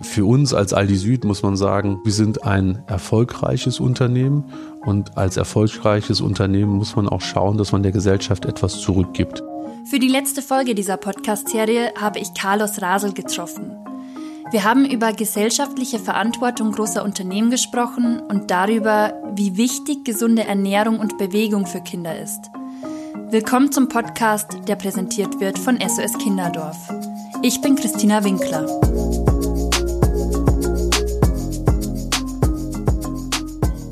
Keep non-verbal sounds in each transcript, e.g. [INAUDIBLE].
Für uns als Aldi Süd muss man sagen, wir sind ein erfolgreiches Unternehmen und als erfolgreiches Unternehmen muss man auch schauen, dass man der Gesellschaft etwas zurückgibt. Für die letzte Folge dieser Podcast-Serie habe ich Carlos Rasel getroffen. Wir haben über gesellschaftliche Verantwortung großer Unternehmen gesprochen und darüber, wie wichtig gesunde Ernährung und Bewegung für Kinder ist. Willkommen zum Podcast, der präsentiert wird von SOS Kinderdorf. Ich bin Christina Winkler.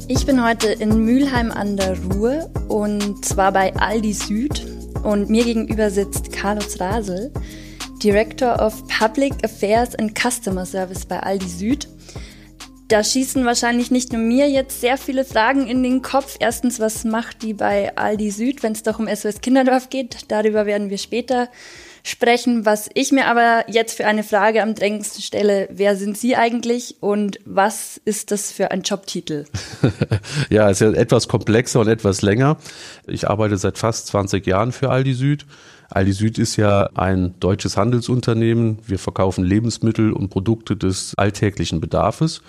Ich bin heute in Mülheim an der Ruhr und zwar bei Aldi Süd und mir gegenüber sitzt Carlos Rasel, Director of Public Affairs and Customer Service bei Aldi Süd. Da schießen wahrscheinlich nicht nur mir jetzt sehr viele Fragen in den Kopf. Erstens, was macht die bei Aldi Süd, wenn es doch um SOS Kinderdorf geht? Darüber werden wir später sprechen. Was ich mir aber jetzt für eine Frage am drängendsten stelle, wer sind Sie eigentlich und was ist das für ein Jobtitel? [LAUGHS] ja, ist ja etwas komplexer und etwas länger. Ich arbeite seit fast 20 Jahren für Aldi Süd. Aldi Süd ist ja ein deutsches Handelsunternehmen. Wir verkaufen Lebensmittel und Produkte des alltäglichen Bedarfs.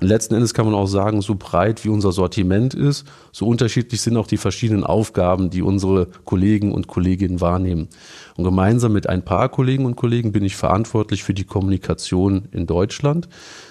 Und letzten Endes kann man auch sagen, so breit wie unser Sortiment ist, so unterschiedlich sind auch die verschiedenen Aufgaben, die unsere Kollegen und Kolleginnen wahrnehmen. Und gemeinsam mit ein paar Kollegen und Kollegen bin ich verantwortlich für die Kommunikation in Deutschland.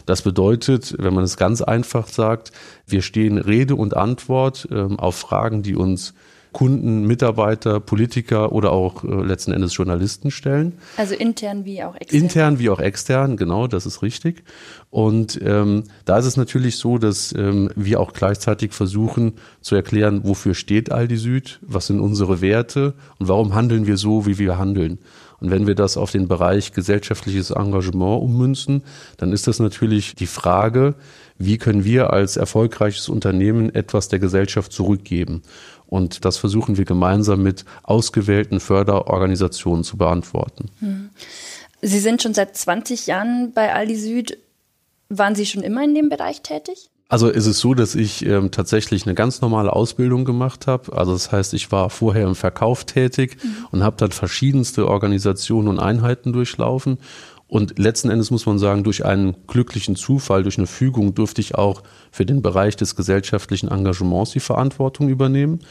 Das bedeutet, wenn man es ganz einfach sagt, wir stehen Rede und Antwort äh, auf Fragen, die uns Kunden, Mitarbeiter, Politiker oder auch äh, letzten Endes Journalisten stellen. Also intern wie auch extern. Intern wie auch extern, genau, das ist richtig. Und ähm, da ist es natürlich so, dass ähm, wir auch gleichzeitig versuchen zu erklären, wofür steht Aldi Süd, was sind unsere Werte und warum handeln wir so, wie wir handeln. Und wenn wir das auf den Bereich gesellschaftliches Engagement ummünzen, dann ist das natürlich die Frage, wie können wir als erfolgreiches Unternehmen etwas der Gesellschaft zurückgeben? Und das versuchen wir gemeinsam mit ausgewählten Förderorganisationen zu beantworten. Hm. Sie sind schon seit 20 Jahren bei Aldi Süd. Waren Sie schon immer in dem Bereich tätig? Also ist es so, dass ich ähm, tatsächlich eine ganz normale Ausbildung gemacht habe. Also das heißt, ich war vorher im Verkauf tätig mhm. und habe dann verschiedenste Organisationen und Einheiten durchlaufen und letzten Endes muss man sagen, durch einen glücklichen Zufall, durch eine Fügung durfte ich auch für den Bereich des gesellschaftlichen Engagements die Verantwortung übernehmen.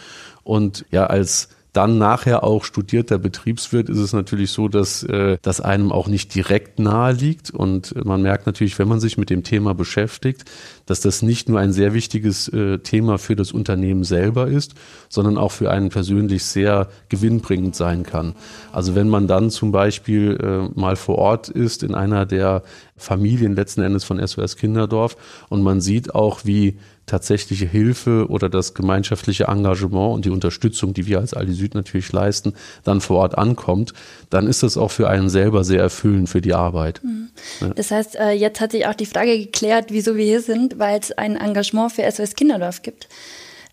Und ja, als dann nachher auch studierter Betriebswirt ist es natürlich so, dass äh, das einem auch nicht direkt nahe liegt und man merkt natürlich, wenn man sich mit dem Thema beschäftigt, dass das nicht nur ein sehr wichtiges äh, Thema für das Unternehmen selber ist, sondern auch für einen persönlich sehr gewinnbringend sein kann. Also wenn man dann zum Beispiel äh, mal vor Ort ist in einer der Familien letzten Endes von SOS Kinderdorf und man sieht auch, wie tatsächliche Hilfe oder das gemeinschaftliche Engagement und die Unterstützung, die wir als Aldi Süd natürlich leisten, dann vor Ort ankommt, dann ist das auch für einen selber sehr erfüllend für die Arbeit. Mhm. Das heißt, äh, jetzt hat sich auch die Frage geklärt, wieso wir hier sind, weil es ein Engagement für SOS Kinderdorf gibt.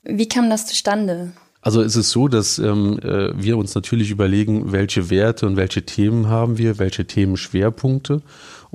Wie kam das zustande? Also es ist so, dass ähm, äh, wir uns natürlich überlegen, welche Werte und welche Themen haben wir, welche Themenschwerpunkte.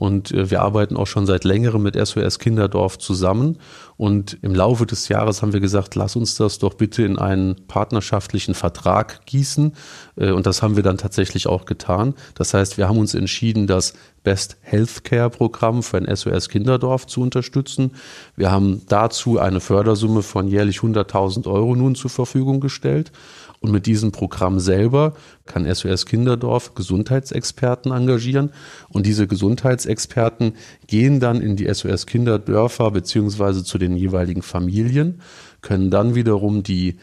Und äh, wir arbeiten auch schon seit längerem mit SOS Kinderdorf zusammen. Und im Laufe des Jahres haben wir gesagt, lass uns das doch bitte in einen partnerschaftlichen Vertrag gießen. Äh, und das haben wir dann tatsächlich auch getan. Das heißt, wir haben uns entschieden, das Best Healthcare Programm für ein SOS Kinderdorf zu unterstützen. Wir haben dazu eine Fördersumme von jährlich 100.000 Euro nun zur Verfügung gestellt. Und mit diesem Programm selber kann SOS Kinderdorf Gesundheitsexperten engagieren. Und diese Gesundheitsexperten gehen dann in die SOS Kinderdörfer beziehungsweise zu den jeweiligen Familien, können dann wiederum die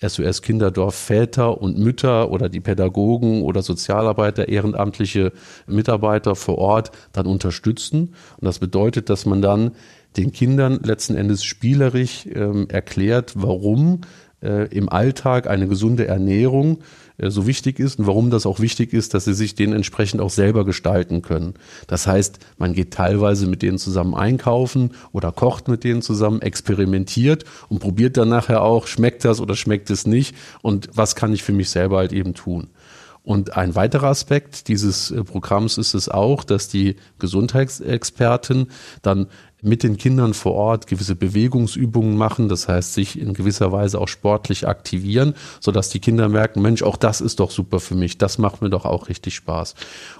SOS Kinderdorf Väter und Mütter oder die Pädagogen oder Sozialarbeiter, ehrenamtliche Mitarbeiter vor Ort dann unterstützen. Und das bedeutet, dass man dann den Kindern letzten Endes spielerisch ähm, erklärt, warum äh, im Alltag eine gesunde Ernährung äh, so wichtig ist und warum das auch wichtig ist, dass sie sich den entsprechend auch selber gestalten können. Das heißt, man geht teilweise mit denen zusammen einkaufen oder kocht mit denen zusammen, experimentiert und probiert dann nachher auch, schmeckt das oder schmeckt es nicht und was kann ich für mich selber halt eben tun. Und ein weiterer Aspekt dieses äh, Programms ist es auch, dass die Gesundheitsexperten dann mit den Kindern vor Ort gewisse Bewegungsübungen machen, das heißt sich in gewisser Weise auch sportlich aktivieren, sodass die Kinder merken, Mensch, auch das ist doch super für mich, das macht mir doch auch richtig Spaß.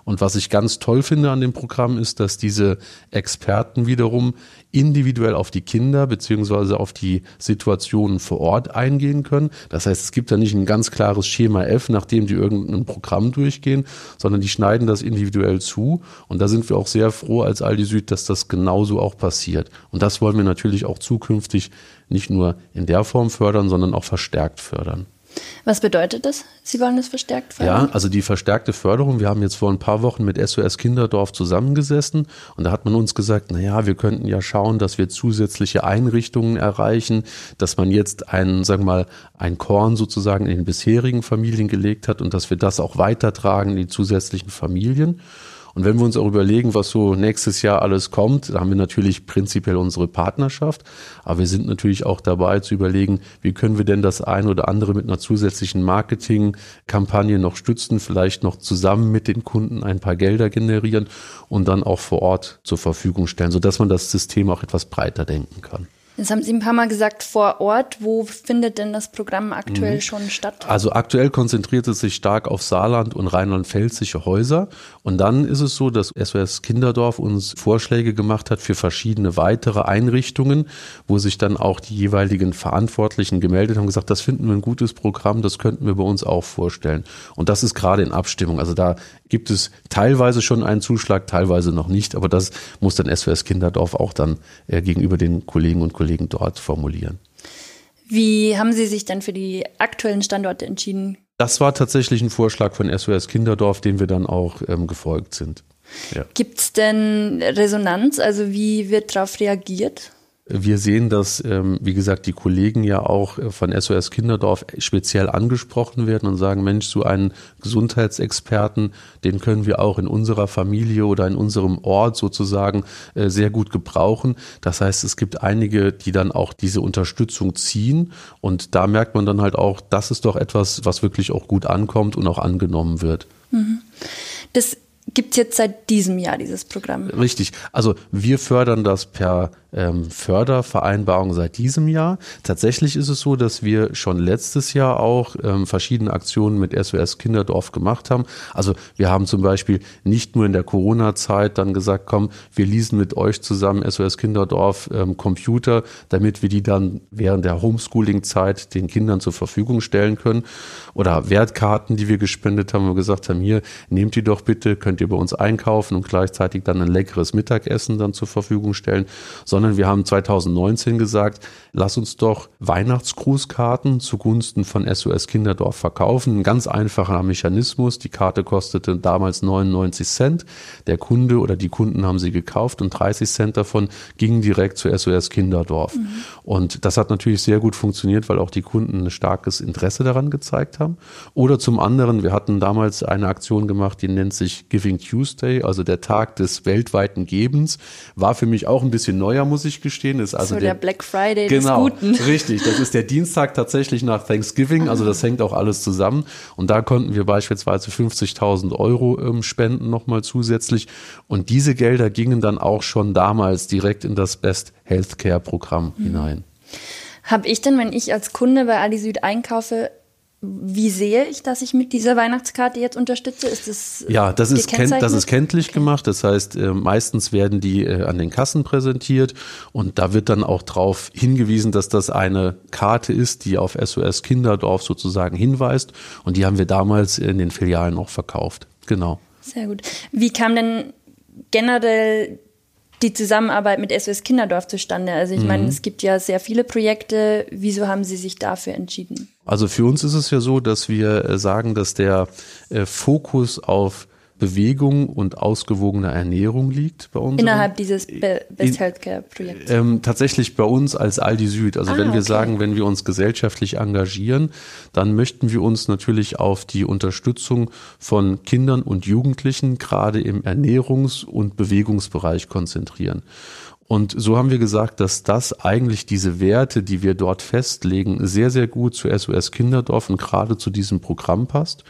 Und was ich ganz toll finde an dem Programm ist, dass diese Experten wiederum individuell auf die Kinder beziehungsweise auf die Situationen vor Ort eingehen können. Das heißt, es gibt da nicht ein ganz klares Schema F, nachdem die irgendein Programm durchgehen, sondern die schneiden das individuell zu. Und da sind wir auch sehr froh als Aldi Süd, dass das genauso auch passiert. Und das wollen wir natürlich auch zukünftig nicht nur in der Form fördern, sondern auch verstärkt fördern. Was bedeutet das? Sie wollen es verstärkt fördern? Ja, also die verstärkte Förderung. Wir haben jetzt vor ein paar Wochen mit SOS Kinderdorf zusammengesessen und da hat man uns gesagt, na ja, wir könnten ja schauen, dass wir zusätzliche Einrichtungen erreichen, dass man jetzt einen, sagen wir mal, ein Korn sozusagen in den bisherigen Familien gelegt hat und dass wir das auch weitertragen in die zusätzlichen Familien. Und wenn wir uns auch überlegen, was so nächstes Jahr alles kommt, da haben wir natürlich prinzipiell unsere Partnerschaft, aber wir sind natürlich auch dabei zu überlegen, wie können wir denn das ein oder andere mit einer zusätzlichen Marketingkampagne noch stützen, vielleicht noch zusammen mit den Kunden ein paar Gelder generieren und dann auch vor Ort zur Verfügung stellen, sodass man das System auch etwas breiter denken kann. Jetzt haben Sie ein paar Mal gesagt, vor Ort. Wo findet denn das Programm aktuell mhm. schon statt? Also aktuell konzentriert es sich stark auf Saarland und rheinland-pfälzische Häuser. Und dann ist es so, dass SOS Kinderdorf uns Vorschläge gemacht hat für verschiedene weitere Einrichtungen, wo sich dann auch die jeweiligen Verantwortlichen gemeldet haben, gesagt, das finden wir ein gutes Programm, das könnten wir bei uns auch vorstellen. Und das ist gerade in Abstimmung. Also da gibt es teilweise schon einen Zuschlag, teilweise noch nicht. Aber das muss dann SOS Kinderdorf auch dann äh, gegenüber den Kollegen und Kollegen dort formulieren. Wie haben Sie sich denn für die aktuellen Standorte entschieden? Das war tatsächlich ein Vorschlag von SOS Kinderdorf, dem wir dann auch ähm, gefolgt sind. Ja. Gibt es denn Resonanz? Also wie wird darauf reagiert? Wir sehen, dass, ähm, wie gesagt, die Kollegen ja auch äh, von SOS Kinderdorf speziell angesprochen werden und sagen, Mensch, so einen Gesundheitsexperten, den können wir auch in unserer Familie oder in unserem Ort sozusagen äh, sehr gut gebrauchen. Das heißt, es gibt einige, die dann auch diese Unterstützung ziehen und da merkt man dann halt auch, das ist doch etwas, was wirklich auch gut ankommt und auch angenommen wird. Mhm. Das gibt es jetzt seit diesem Jahr dieses Programm. Richtig. Also wir fördern das per ähm, Fördervereinbarung seit diesem Jahr. Tatsächlich ist es so, dass wir schon letztes Jahr auch ähm, verschiedene Aktionen mit SOS Kinderdorf gemacht haben. Also wir haben zum Beispiel nicht nur in der Corona-Zeit dann gesagt, komm, wir leasen mit euch zusammen SOS Kinderdorf ähm, Computer, damit wir die dann während der Homeschooling-Zeit den Kindern zur Verfügung stellen können. Oder Wertkarten, die wir gespendet haben, wir gesagt haben, hier, nehmt die doch bitte, könnt ihr bei uns einkaufen und gleichzeitig dann ein leckeres Mittagessen dann zur Verfügung stellen, sondern sondern wir haben 2019 gesagt, lass uns doch Weihnachtsgrußkarten zugunsten von SOS Kinderdorf verkaufen. Ein ganz einfacher Mechanismus. Die Karte kostete damals 99 Cent. Der Kunde oder die Kunden haben sie gekauft und 30 Cent davon gingen direkt zu SOS Kinderdorf. Mhm. Und das hat natürlich sehr gut funktioniert, weil auch die Kunden ein starkes Interesse daran gezeigt haben. Oder zum anderen, wir hatten damals eine Aktion gemacht, die nennt sich Giving Tuesday, also der Tag des weltweiten Gebens. War für mich auch ein bisschen neuer, muss ich gestehen. Ist also so der, der Black Friday genau, des Guten. [LAUGHS] Richtig, das ist der Dienstag tatsächlich nach Thanksgiving, also das hängt auch alles zusammen. Und da konnten wir beispielsweise 50.000 Euro ähm, spenden nochmal zusätzlich. Und diese Gelder gingen dann auch schon damals direkt in das Best Healthcare Programm mhm. hinein. Habe ich denn, wenn ich als Kunde bei Ali Süd einkaufe, wie sehe ich, dass ich mit dieser Weihnachtskarte jetzt unterstütze? Ist das Ja, das ist, kennt, das ist kenntlich okay. gemacht. Das heißt, äh, meistens werden die äh, an den Kassen präsentiert und da wird dann auch darauf hingewiesen, dass das eine Karte ist, die auf SOS Kinderdorf sozusagen hinweist und die haben wir damals in den Filialen auch verkauft. Genau. Sehr gut. Wie kam denn generell die Zusammenarbeit mit SOS Kinderdorf zustande? Also ich mhm. meine, es gibt ja sehr viele Projekte. Wieso haben Sie sich dafür entschieden? Also für uns ist es ja so, dass wir äh, sagen, dass der äh, Fokus auf Bewegung und ausgewogener Ernährung liegt bei uns. Innerhalb dieses Be Best Healthcare Projekts. Ähm, tatsächlich bei uns als Aldi Süd. Also ah, wenn wir okay. sagen, wenn wir uns gesellschaftlich engagieren, dann möchten wir uns natürlich auf die Unterstützung von Kindern und Jugendlichen gerade im Ernährungs- und Bewegungsbereich konzentrieren. Und so haben wir gesagt, dass das eigentlich diese Werte, die wir dort festlegen, sehr, sehr gut zu SOS Kinderdorf und gerade zu diesem Programm passt.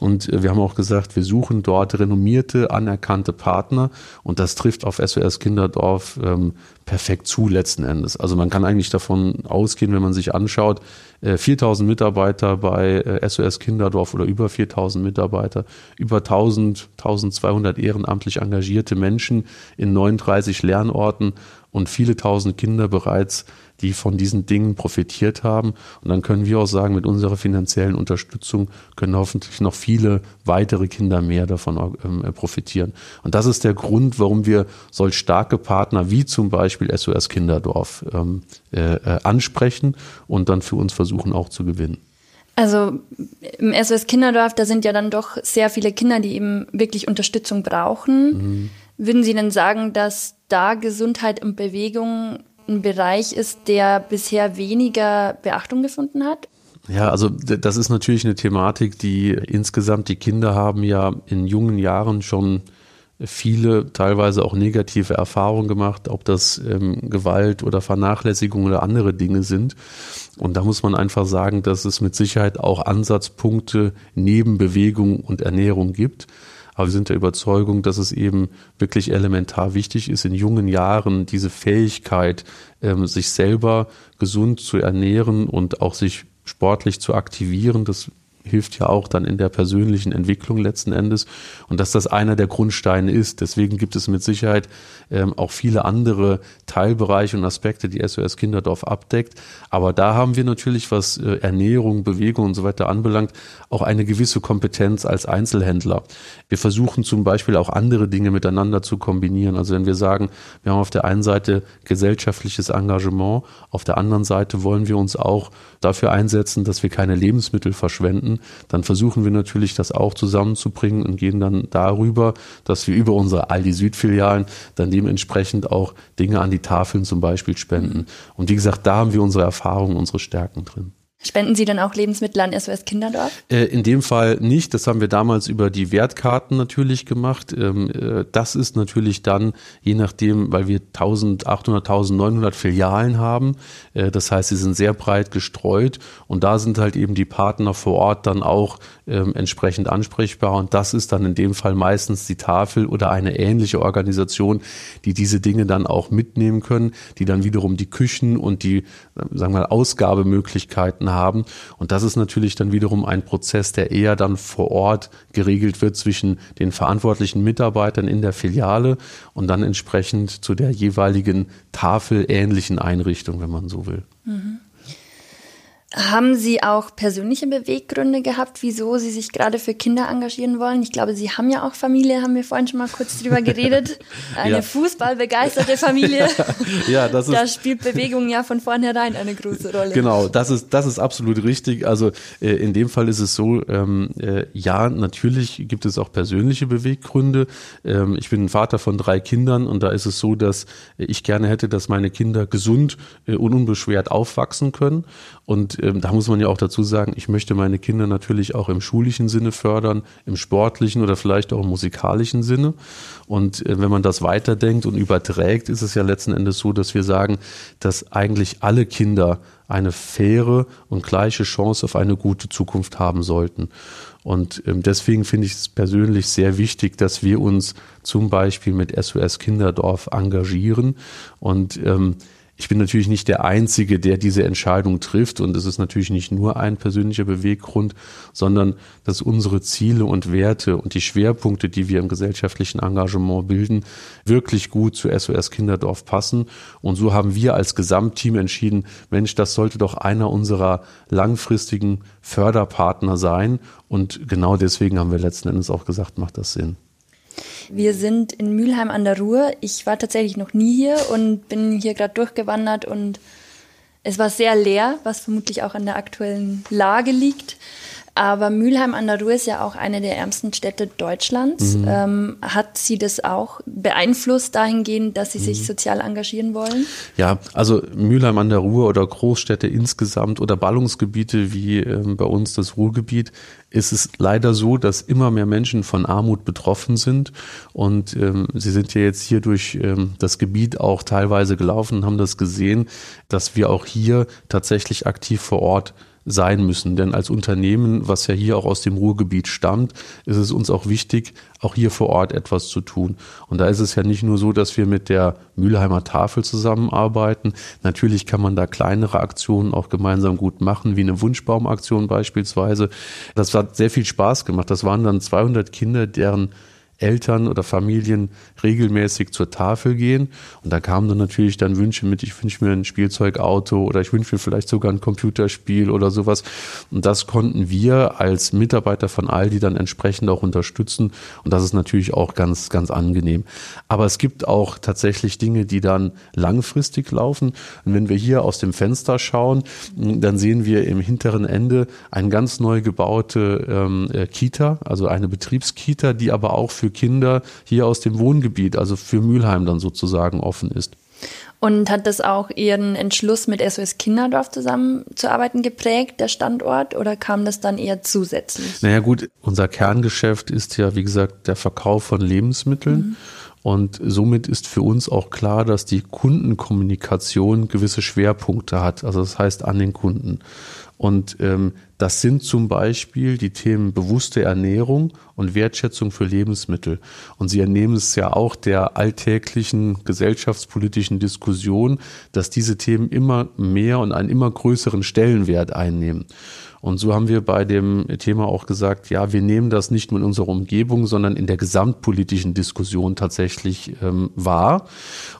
Und äh, wir haben auch gesagt, wir suchen dort renommierte, anerkannte Partner und das trifft auf SOS Kinderdorf ähm, perfekt zu letzten Endes. Also man kann eigentlich davon ausgehen, wenn man sich anschaut, 4000 äh, Mitarbeiter bei SOS äh, Kinderdorf oder über 4000 Mitarbeiter, über 1000, 1200 ehrenamtlich engagierte Menschen in 39 Lernorten und viele tausend Kinder bereits die von diesen Dingen profitiert haben. Und dann können wir auch sagen, mit unserer finanziellen Unterstützung können hoffentlich noch viele weitere Kinder mehr davon ähm, profitieren. Und das ist der Grund, warum wir solch starke Partner wie zum Beispiel SOS Kinderdorf ähm, äh, äh, ansprechen und dann für uns versuchen auch zu gewinnen. Also im SOS Kinderdorf, da sind ja dann doch sehr viele Kinder, die eben wirklich Unterstützung brauchen. Mhm. Würden Sie denn sagen, dass da Gesundheit und Bewegung ein Bereich ist, der bisher weniger Beachtung gefunden hat? Ja, also das ist natürlich eine Thematik, die insgesamt die Kinder haben ja in jungen Jahren schon viele teilweise auch negative Erfahrungen gemacht, ob das ähm, Gewalt oder Vernachlässigung oder andere Dinge sind. Und da muss man einfach sagen, dass es mit Sicherheit auch Ansatzpunkte neben Bewegung und Ernährung gibt. Aber wir sind der Überzeugung, dass es eben wirklich elementar wichtig ist, in jungen Jahren diese Fähigkeit, ähm, sich selber gesund zu ernähren und auch sich sportlich zu aktivieren, das hilft ja auch dann in der persönlichen Entwicklung letzten Endes und dass das einer der Grundsteine ist. Deswegen gibt es mit Sicherheit ähm, auch viele andere Teilbereiche und Aspekte, die SOS Kinderdorf abdeckt. Aber da haben wir natürlich, was äh, Ernährung, Bewegung und so weiter anbelangt, auch eine gewisse Kompetenz als Einzelhändler. Wir versuchen zum Beispiel auch andere Dinge miteinander zu kombinieren. Also wenn wir sagen, wir haben auf der einen Seite gesellschaftliches Engagement, auf der anderen Seite wollen wir uns auch dafür einsetzen, dass wir keine Lebensmittel verschwenden, dann versuchen wir natürlich das auch zusammenzubringen und gehen dann darüber, dass wir über unsere Aldi Süd Filialen dann dementsprechend auch Dinge an die Tafeln zum Beispiel spenden. Und wie gesagt, da haben wir unsere Erfahrungen, unsere Stärken drin. Spenden Sie dann auch Lebensmittel an SOS Kinderdorf? Äh, in dem Fall nicht. Das haben wir damals über die Wertkarten natürlich gemacht. Ähm, äh, das ist natürlich dann, je nachdem, weil wir 1800, 1900 Filialen haben. Äh, das heißt, sie sind sehr breit gestreut und da sind halt eben die Partner vor Ort dann auch ähm, entsprechend ansprechbar. Und das ist dann in dem Fall meistens die Tafel oder eine ähnliche Organisation, die diese Dinge dann auch mitnehmen können, die dann wiederum die Küchen und die, sagen wir mal, Ausgabemöglichkeiten Daten haben. Und das ist natürlich dann wiederum ein Prozess, der eher dann vor Ort geregelt wird zwischen den verantwortlichen Mitarbeitern in der Filiale und dann entsprechend zu der jeweiligen tafelähnlichen Einrichtung, wenn man so will. Mhm. Haben Sie auch persönliche Beweggründe gehabt, wieso Sie sich gerade für Kinder engagieren wollen? Ich glaube, Sie haben ja auch Familie, haben wir vorhin schon mal kurz drüber geredet. [LAUGHS] Eine ja. fußballbegeisterte Familie. [LAUGHS] ja, das ist. Da spielt Bewegung ja von vornherein eine große Rolle. Genau, das ist, das ist absolut richtig. Also äh, in dem Fall ist es so, ähm, äh, ja, natürlich gibt es auch persönliche Beweggründe. Ähm, ich bin Vater von drei Kindern und da ist es so, dass ich gerne hätte, dass meine Kinder gesund äh, und unbeschwert aufwachsen können. Und ähm, da muss man ja auch dazu sagen, ich möchte meine Kinder natürlich auch im schulischen Sinne fördern, im sportlichen oder vielleicht auch im musikalischen Sinne. Und äh, wenn man das weiterdenkt und überträgt, ist es ja letzten Endes so, dass wir sagen, dass eigentlich alle Kinder eine faire und gleiche Chance auf eine gute Zukunft haben sollten. Und ähm, deswegen finde ich es persönlich sehr wichtig, dass wir uns zum Beispiel mit SOS Kinderdorf engagieren und ähm, ich bin natürlich nicht der Einzige, der diese Entscheidung trifft und es ist natürlich nicht nur ein persönlicher Beweggrund, sondern dass unsere Ziele und Werte und die Schwerpunkte, die wir im gesellschaftlichen Engagement bilden, wirklich gut zu SOS Kinderdorf passen. Und so haben wir als Gesamtteam entschieden, Mensch, das sollte doch einer unserer langfristigen Förderpartner sein. Und genau deswegen haben wir letzten Endes auch gesagt, macht das Sinn. Wir sind in Mülheim an der Ruhr. Ich war tatsächlich noch nie hier und bin hier gerade durchgewandert und es war sehr leer, was vermutlich auch an der aktuellen Lage liegt. Aber Mülheim an der Ruhr ist ja auch eine der ärmsten Städte Deutschlands. Mhm. Ähm, hat Sie das auch beeinflusst dahingehend, dass Sie mhm. sich sozial engagieren wollen? Ja, also Mülheim an der Ruhr oder Großstädte insgesamt oder Ballungsgebiete wie ähm, bei uns das Ruhrgebiet ist es leider so, dass immer mehr Menschen von Armut betroffen sind. Und ähm, Sie sind ja jetzt hier durch ähm, das Gebiet auch teilweise gelaufen und haben das gesehen, dass wir auch hier tatsächlich aktiv vor Ort sein müssen. Denn als Unternehmen, was ja hier auch aus dem Ruhrgebiet stammt, ist es uns auch wichtig, auch hier vor Ort etwas zu tun. Und da ist es ja nicht nur so, dass wir mit der Mülheimer Tafel zusammenarbeiten. Natürlich kann man da kleinere Aktionen auch gemeinsam gut machen, wie eine Wunschbaumaktion beispielsweise. Das hat sehr viel Spaß gemacht. Das waren dann 200 Kinder, deren Eltern oder Familien regelmäßig zur Tafel gehen. Und da kamen dann natürlich dann Wünsche mit, ich wünsche mir ein Spielzeugauto oder ich wünsche mir vielleicht sogar ein Computerspiel oder sowas. Und das konnten wir als Mitarbeiter von Aldi dann entsprechend auch unterstützen. Und das ist natürlich auch ganz, ganz angenehm. Aber es gibt auch tatsächlich Dinge, die dann langfristig laufen. Und wenn wir hier aus dem Fenster schauen, dann sehen wir im hinteren Ende eine ganz neu gebaute ähm, äh, Kita, also eine Betriebskita, die aber auch für für Kinder hier aus dem Wohngebiet, also für Mülheim dann sozusagen offen ist. Und hat das auch Ihren Entschluss mit SOS Kinderdorf zusammenzuarbeiten geprägt, der Standort, oder kam das dann eher zusätzlich? Naja gut, unser Kerngeschäft ist ja, wie gesagt, der Verkauf von Lebensmitteln. Mhm. Und somit ist für uns auch klar, dass die Kundenkommunikation gewisse Schwerpunkte hat. Also das heißt an den Kunden. Und ähm, das sind zum Beispiel die Themen bewusste Ernährung und Wertschätzung für Lebensmittel. Und Sie ernehmen es ja auch der alltäglichen gesellschaftspolitischen Diskussion, dass diese Themen immer mehr und einen immer größeren Stellenwert einnehmen. Und so haben wir bei dem Thema auch gesagt, ja, wir nehmen das nicht nur in unserer Umgebung, sondern in der gesamtpolitischen Diskussion tatsächlich ähm, wahr.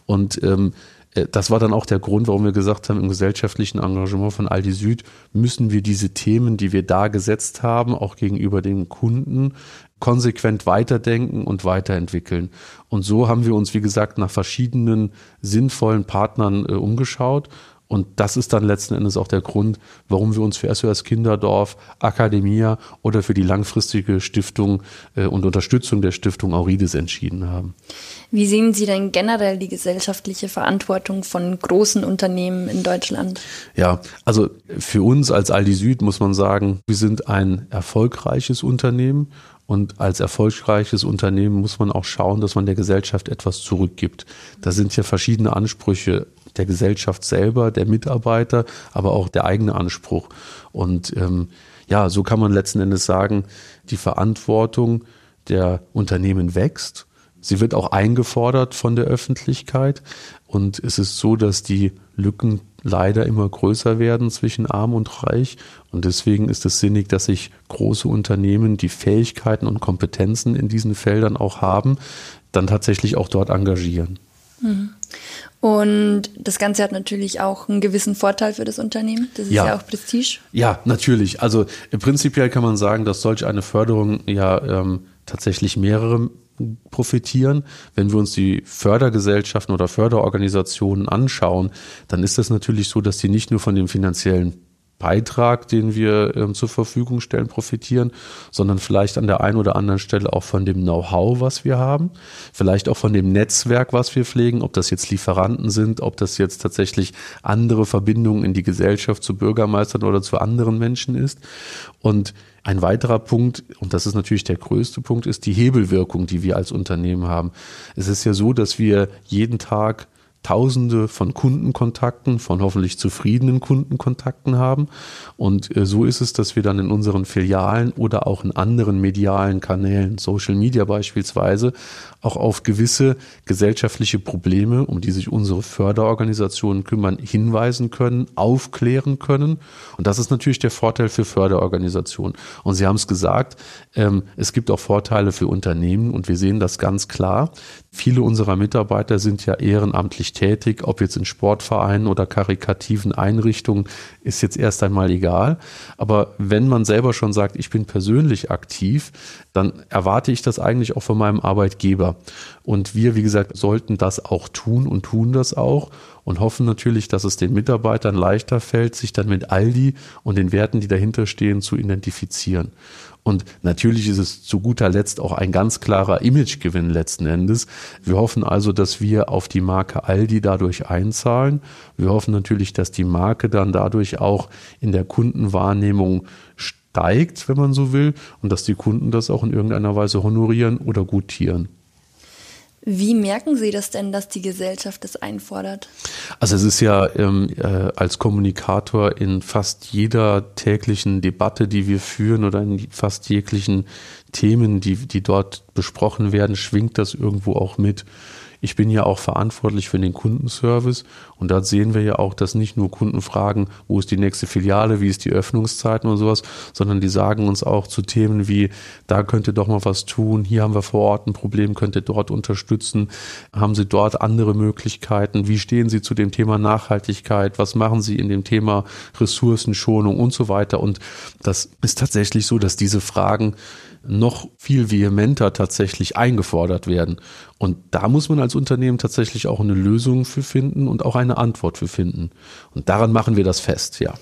Und ähm, äh, das war dann auch der Grund, warum wir gesagt haben, im gesellschaftlichen Engagement von Aldi Süd müssen wir diese Themen, die wir da gesetzt haben, auch gegenüber den Kunden konsequent weiterdenken und weiterentwickeln. Und so haben wir uns, wie gesagt, nach verschiedenen sinnvollen Partnern äh, umgeschaut und das ist dann letzten Endes auch der Grund, warum wir uns für SOS Kinderdorf, Akademia oder für die langfristige Stiftung äh, und Unterstützung der Stiftung Aurides entschieden haben. Wie sehen Sie denn generell die gesellschaftliche Verantwortung von großen Unternehmen in Deutschland? Ja, also für uns als Aldi Süd muss man sagen, wir sind ein erfolgreiches Unternehmen und als erfolgreiches Unternehmen muss man auch schauen, dass man der Gesellschaft etwas zurückgibt. Da sind ja verschiedene Ansprüche der Gesellschaft selber, der Mitarbeiter, aber auch der eigene Anspruch. Und ähm, ja, so kann man letzten Endes sagen, die Verantwortung der Unternehmen wächst. Sie wird auch eingefordert von der Öffentlichkeit. Und es ist so, dass die Lücken leider immer größer werden zwischen arm und reich. Und deswegen ist es sinnig, dass sich große Unternehmen, die Fähigkeiten und Kompetenzen in diesen Feldern auch haben, dann tatsächlich auch dort engagieren. Mhm. Und das Ganze hat natürlich auch einen gewissen Vorteil für das Unternehmen. Das ist ja, ja auch Prestige. Ja, natürlich. Also prinzipiell kann man sagen, dass solch eine Förderung ja ähm, tatsächlich mehrere profitieren. Wenn wir uns die Fördergesellschaften oder Förderorganisationen anschauen, dann ist das natürlich so, dass die nicht nur von dem finanziellen Beitrag, den wir ähm, zur Verfügung stellen, profitieren, sondern vielleicht an der einen oder anderen Stelle auch von dem Know-how, was wir haben, vielleicht auch von dem Netzwerk, was wir pflegen, ob das jetzt Lieferanten sind, ob das jetzt tatsächlich andere Verbindungen in die Gesellschaft zu Bürgermeistern oder zu anderen Menschen ist. Und ein weiterer Punkt, und das ist natürlich der größte Punkt, ist die Hebelwirkung, die wir als Unternehmen haben. Es ist ja so, dass wir jeden Tag Tausende von Kundenkontakten, von hoffentlich zufriedenen Kundenkontakten haben. Und äh, so ist es, dass wir dann in unseren Filialen oder auch in anderen medialen Kanälen, Social Media beispielsweise, auch auf gewisse gesellschaftliche Probleme, um die sich unsere Förderorganisationen kümmern, hinweisen können, aufklären können. Und das ist natürlich der Vorteil für Förderorganisationen. Und Sie haben es gesagt, ähm, es gibt auch Vorteile für Unternehmen und wir sehen das ganz klar, Viele unserer Mitarbeiter sind ja ehrenamtlich tätig, ob jetzt in Sportvereinen oder karikativen Einrichtungen, ist jetzt erst einmal egal. Aber wenn man selber schon sagt, ich bin persönlich aktiv, dann erwarte ich das eigentlich auch von meinem Arbeitgeber. Und wir, wie gesagt, sollten das auch tun und tun das auch und hoffen natürlich, dass es den Mitarbeitern leichter fällt, sich dann mit Aldi und den Werten, die dahinter stehen, zu identifizieren. Und natürlich ist es zu guter Letzt auch ein ganz klarer Imagegewinn letzten Endes. Wir hoffen also, dass wir auf die Marke Aldi dadurch einzahlen. Wir hoffen natürlich, dass die Marke dann dadurch auch in der Kundenwahrnehmung steigt, wenn man so will, und dass die Kunden das auch in irgendeiner Weise honorieren oder gutieren. Wie merken Sie das denn, dass die Gesellschaft das einfordert? Also es ist ja ähm, äh, als Kommunikator in fast jeder täglichen Debatte, die wir führen oder in fast jeglichen Themen, die, die dort besprochen werden, schwingt das irgendwo auch mit. Ich bin ja auch verantwortlich für den Kundenservice und da sehen wir ja auch, dass nicht nur Kunden fragen, wo ist die nächste Filiale, wie ist die Öffnungszeiten und sowas, sondern die sagen uns auch zu Themen wie, da könnt ihr doch mal was tun, hier haben wir vor Ort ein Problem, könnt ihr dort unterstützen, haben Sie dort andere Möglichkeiten, wie stehen Sie zu dem Thema Nachhaltigkeit, was machen Sie in dem Thema Ressourcenschonung und so weiter. Und das ist tatsächlich so, dass diese Fragen noch viel vehementer tatsächlich eingefordert werden. Und da muss man als Unternehmen tatsächlich auch eine Lösung für finden und auch eine Antwort für finden. Und daran machen wir das fest, ja.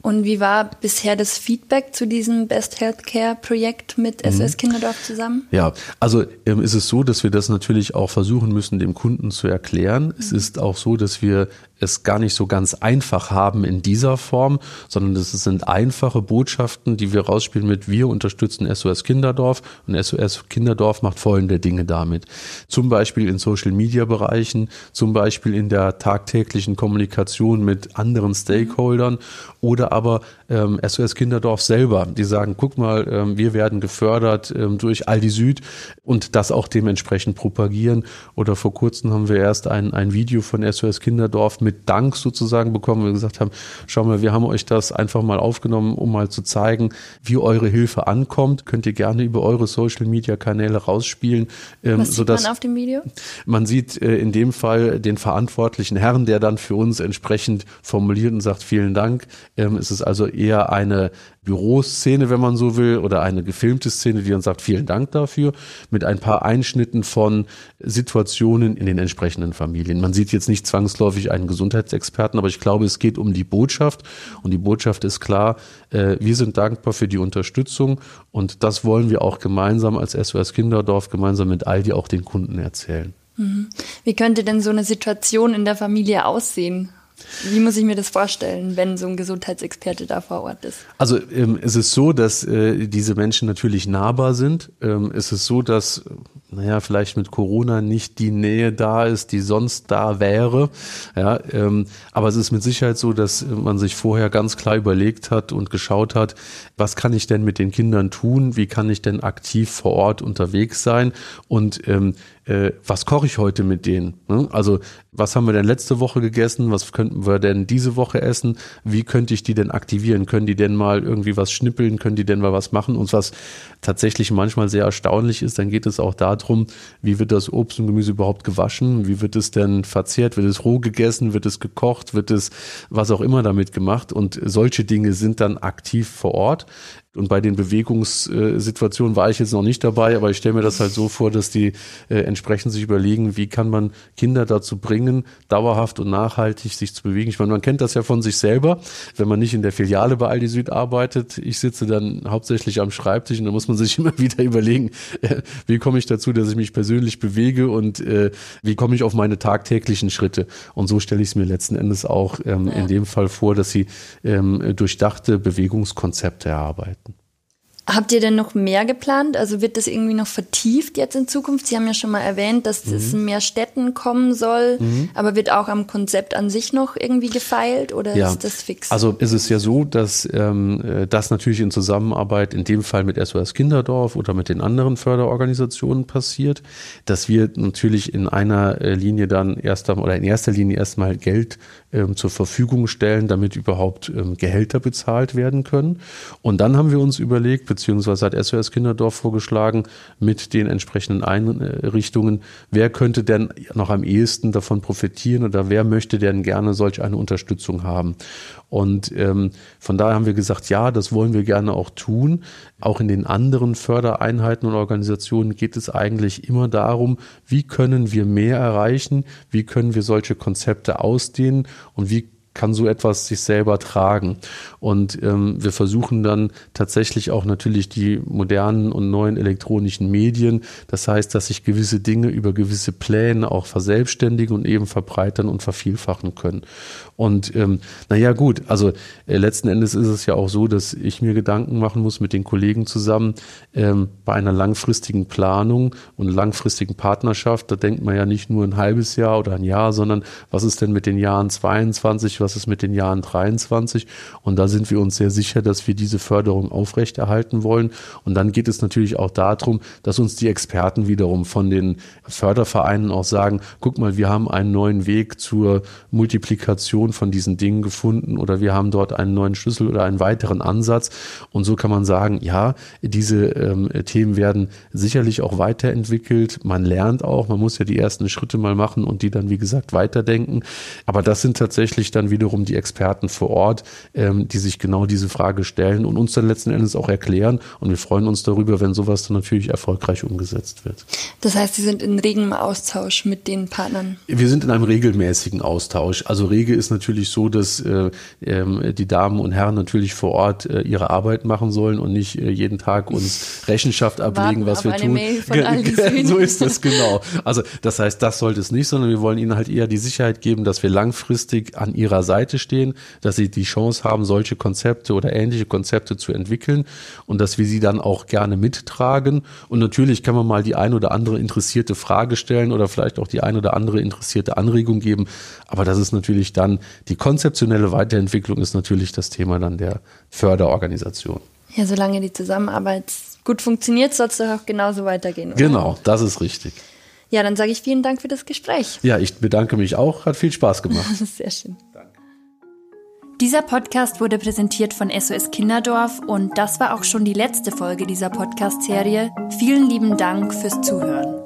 Und wie war bisher das Feedback zu diesem Best Healthcare Projekt mit SOS mhm. Kinderdorf zusammen? Ja, also ähm, ist es so, dass wir das natürlich auch versuchen müssen, dem Kunden zu erklären. Mhm. Es ist auch so, dass wir es gar nicht so ganz einfach haben in dieser Form, sondern es sind einfache Botschaften, die wir rausspielen mit wir unterstützen SOS Kinderdorf und SOS Kinderdorf macht folgende Dinge damit. Zum Beispiel in Social Media Bereichen, zum Beispiel in der tagtäglichen Kommunikation mit anderen Stakeholdern oder aber ähm, SOS Kinderdorf selber, die sagen, guck mal, ähm, wir werden gefördert ähm, durch Aldi Süd und das auch dementsprechend propagieren. Oder vor kurzem haben wir erst ein, ein Video von SOS Kinderdorf mit Dank sozusagen bekommen, wo wir gesagt haben, schau mal, wir haben euch das einfach mal aufgenommen, um mal zu zeigen, wie eure Hilfe ankommt. Könnt ihr gerne über eure Social Media Kanäle rausspielen. Ähm, Was sieht man auf dem Video? Man sieht äh, in dem Fall den verantwortlichen Herrn, der dann für uns entsprechend formuliert und sagt, vielen Dank. Ähm, es ist also eher eine Büroszene, wenn man so will, oder eine gefilmte Szene, die dann sagt, vielen Dank dafür, mit ein paar Einschnitten von Situationen in den entsprechenden Familien. Man sieht jetzt nicht zwangsläufig einen Gesundheitsexperten, aber ich glaube, es geht um die Botschaft und die Botschaft ist klar, äh, wir sind dankbar für die Unterstützung und das wollen wir auch gemeinsam als SOS Kinderdorf, gemeinsam mit Aldi auch den Kunden erzählen. Mhm. Wie könnte denn so eine Situation in der Familie aussehen? Wie muss ich mir das vorstellen, wenn so ein Gesundheitsexperte da vor Ort ist? Also ähm, es ist so, dass äh, diese Menschen natürlich nahbar sind. Ähm, es ist so, dass naja, vielleicht mit Corona nicht die Nähe da ist, die sonst da wäre. Ja, ähm, aber es ist mit Sicherheit so, dass man sich vorher ganz klar überlegt hat und geschaut hat, was kann ich denn mit den Kindern tun? Wie kann ich denn aktiv vor Ort unterwegs sein? Und ähm, äh, was koche ich heute mit denen? Ne? Also was haben wir denn letzte Woche gegessen? Was könnten wir denn diese Woche essen? Wie könnte ich die denn aktivieren? Können die denn mal irgendwie was schnippeln? Können die denn mal was machen? Und was tatsächlich manchmal sehr erstaunlich ist, dann geht es auch darum, wie wird das Obst und Gemüse überhaupt gewaschen? Wie wird es denn verzehrt? Wird es roh gegessen? Wird es gekocht? Wird es was auch immer damit gemacht? Und solche Dinge sind dann aktiv vor Ort. Und bei den Bewegungssituationen war ich jetzt noch nicht dabei, aber ich stelle mir das halt so vor, dass die äh, entsprechend sich überlegen, wie kann man Kinder dazu bringen, dauerhaft und nachhaltig sich zu bewegen. Ich meine, man kennt das ja von sich selber, wenn man nicht in der Filiale bei Aldi Süd arbeitet. Ich sitze dann hauptsächlich am Schreibtisch und da muss man sich [LAUGHS] immer wieder überlegen, äh, wie komme ich dazu, dass ich mich persönlich bewege und äh, wie komme ich auf meine tagtäglichen Schritte. Und so stelle ich es mir letzten Endes auch ähm, ja. in dem Fall vor, dass sie ähm, durchdachte Bewegungskonzepte erarbeiten. Habt ihr denn noch mehr geplant? Also wird das irgendwie noch vertieft jetzt in Zukunft? Sie haben ja schon mal erwähnt, dass mhm. es in mehr Städten kommen soll, mhm. aber wird auch am Konzept an sich noch irgendwie gefeilt oder ja. ist das fix? Also ist es ja so, dass ähm, äh, das natürlich in Zusammenarbeit in dem Fall mit SOS Kinderdorf oder mit den anderen Förderorganisationen passiert, dass wir natürlich in einer äh, Linie dann erst oder in erster Linie erstmal Geld ähm, zur Verfügung stellen, damit überhaupt ähm, Gehälter bezahlt werden können. Und dann haben wir uns überlegt, beziehungsweise hat SOS Kinderdorf vorgeschlagen mit den entsprechenden Einrichtungen, wer könnte denn noch am ehesten davon profitieren oder wer möchte denn gerne solch eine Unterstützung haben. Und ähm, von daher haben wir gesagt, ja, das wollen wir gerne auch tun. Auch in den anderen Fördereinheiten und Organisationen geht es eigentlich immer darum, wie können wir mehr erreichen, wie können wir solche Konzepte ausdehnen und wie kann so etwas sich selber tragen. Und ähm, wir versuchen dann tatsächlich auch natürlich die modernen und neuen elektronischen Medien. Das heißt, dass sich gewisse Dinge über gewisse Pläne auch verselbstständigen und eben verbreitern und vervielfachen können. Und ähm, naja gut, also äh, letzten Endes ist es ja auch so, dass ich mir Gedanken machen muss mit den Kollegen zusammen ähm, bei einer langfristigen Planung und langfristigen Partnerschaft. Da denkt man ja nicht nur ein halbes Jahr oder ein Jahr, sondern was ist denn mit den Jahren 22, was ist mit den Jahren 23? Und da sind wir uns sehr sicher, dass wir diese Förderung aufrechterhalten wollen. Und dann geht es natürlich auch darum, dass uns die Experten wiederum von den Fördervereinen auch sagen, guck mal, wir haben einen neuen Weg zur Multiplikation von diesen Dingen gefunden oder wir haben dort einen neuen Schlüssel oder einen weiteren Ansatz. Und so kann man sagen, ja, diese ähm, Themen werden sicherlich auch weiterentwickelt. Man lernt auch, man muss ja die ersten Schritte mal machen und die dann, wie gesagt, weiterdenken. Aber das sind tatsächlich dann wiederum die Experten vor Ort, ähm, die sich genau diese Frage stellen und uns dann letzten Endes auch erklären. Und wir freuen uns darüber, wenn sowas dann natürlich erfolgreich umgesetzt wird. Das heißt, Sie sind in regem Austausch mit den Partnern? Wir sind in einem regelmäßigen Austausch. Also rege ist natürlich so, dass äh, äh, die Damen und Herren natürlich vor Ort äh, ihre Arbeit machen sollen und nicht äh, jeden Tag uns [LAUGHS] Rechenschaft ablegen, was wir tun. [LAUGHS] so ist es genau. Also das heißt, das sollte es nicht, sondern wir wollen ihnen halt eher die Sicherheit geben, dass wir langfristig an ihrer Seite stehen, dass sie die Chance haben, solche Konzepte oder ähnliche Konzepte zu entwickeln und dass wir sie dann auch gerne mittragen. Und natürlich kann man mal die ein oder andere interessierte Frage stellen oder vielleicht auch die ein oder andere interessierte Anregung geben. Aber das ist natürlich dann die konzeptionelle Weiterentwicklung ist natürlich das Thema dann der Förderorganisation. Ja, solange die Zusammenarbeit gut funktioniert, soll es doch auch genauso weitergehen. Oder? Genau, das ist richtig. Ja, dann sage ich vielen Dank für das Gespräch. Ja, ich bedanke mich auch. Hat viel Spaß gemacht. [LAUGHS] Sehr schön. Danke. Dieser Podcast wurde präsentiert von SOS Kinderdorf und das war auch schon die letzte Folge dieser Podcast-Serie. Vielen lieben Dank fürs Zuhören.